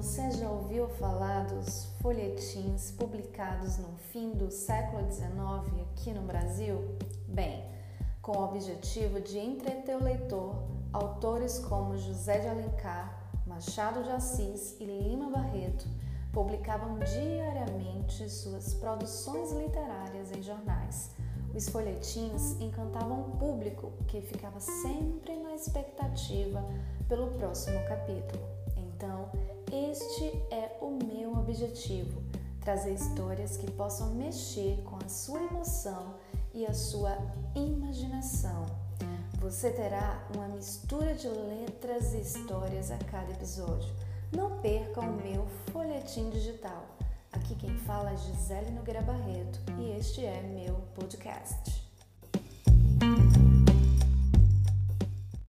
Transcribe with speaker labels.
Speaker 1: Você já ouviu falar dos folhetins publicados no fim do século XIX aqui no Brasil? Bem, com o objetivo de entreter o leitor, autores como José de Alencar, Machado de Assis e Lima Barreto publicavam diariamente suas produções literárias em jornais. Os folhetins encantavam o público que ficava sempre na expectativa pelo próximo capítulo. Então, objetivo: trazer histórias que possam mexer com a sua emoção e a sua imaginação. Você terá uma mistura de letras e histórias a cada episódio. Não perca o meu folhetim digital. Aqui quem fala é Gisele Nogueira Barreto e este é meu podcast.